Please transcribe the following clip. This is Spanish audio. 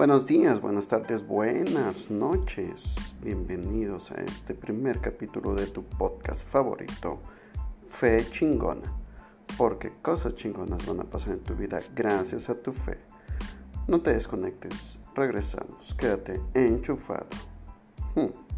Buenos días, buenas tardes, buenas noches. Bienvenidos a este primer capítulo de tu podcast favorito, Fe Chingona. Porque cosas chingonas van a pasar en tu vida gracias a tu fe. No te desconectes, regresamos, quédate enchufado. Hmm.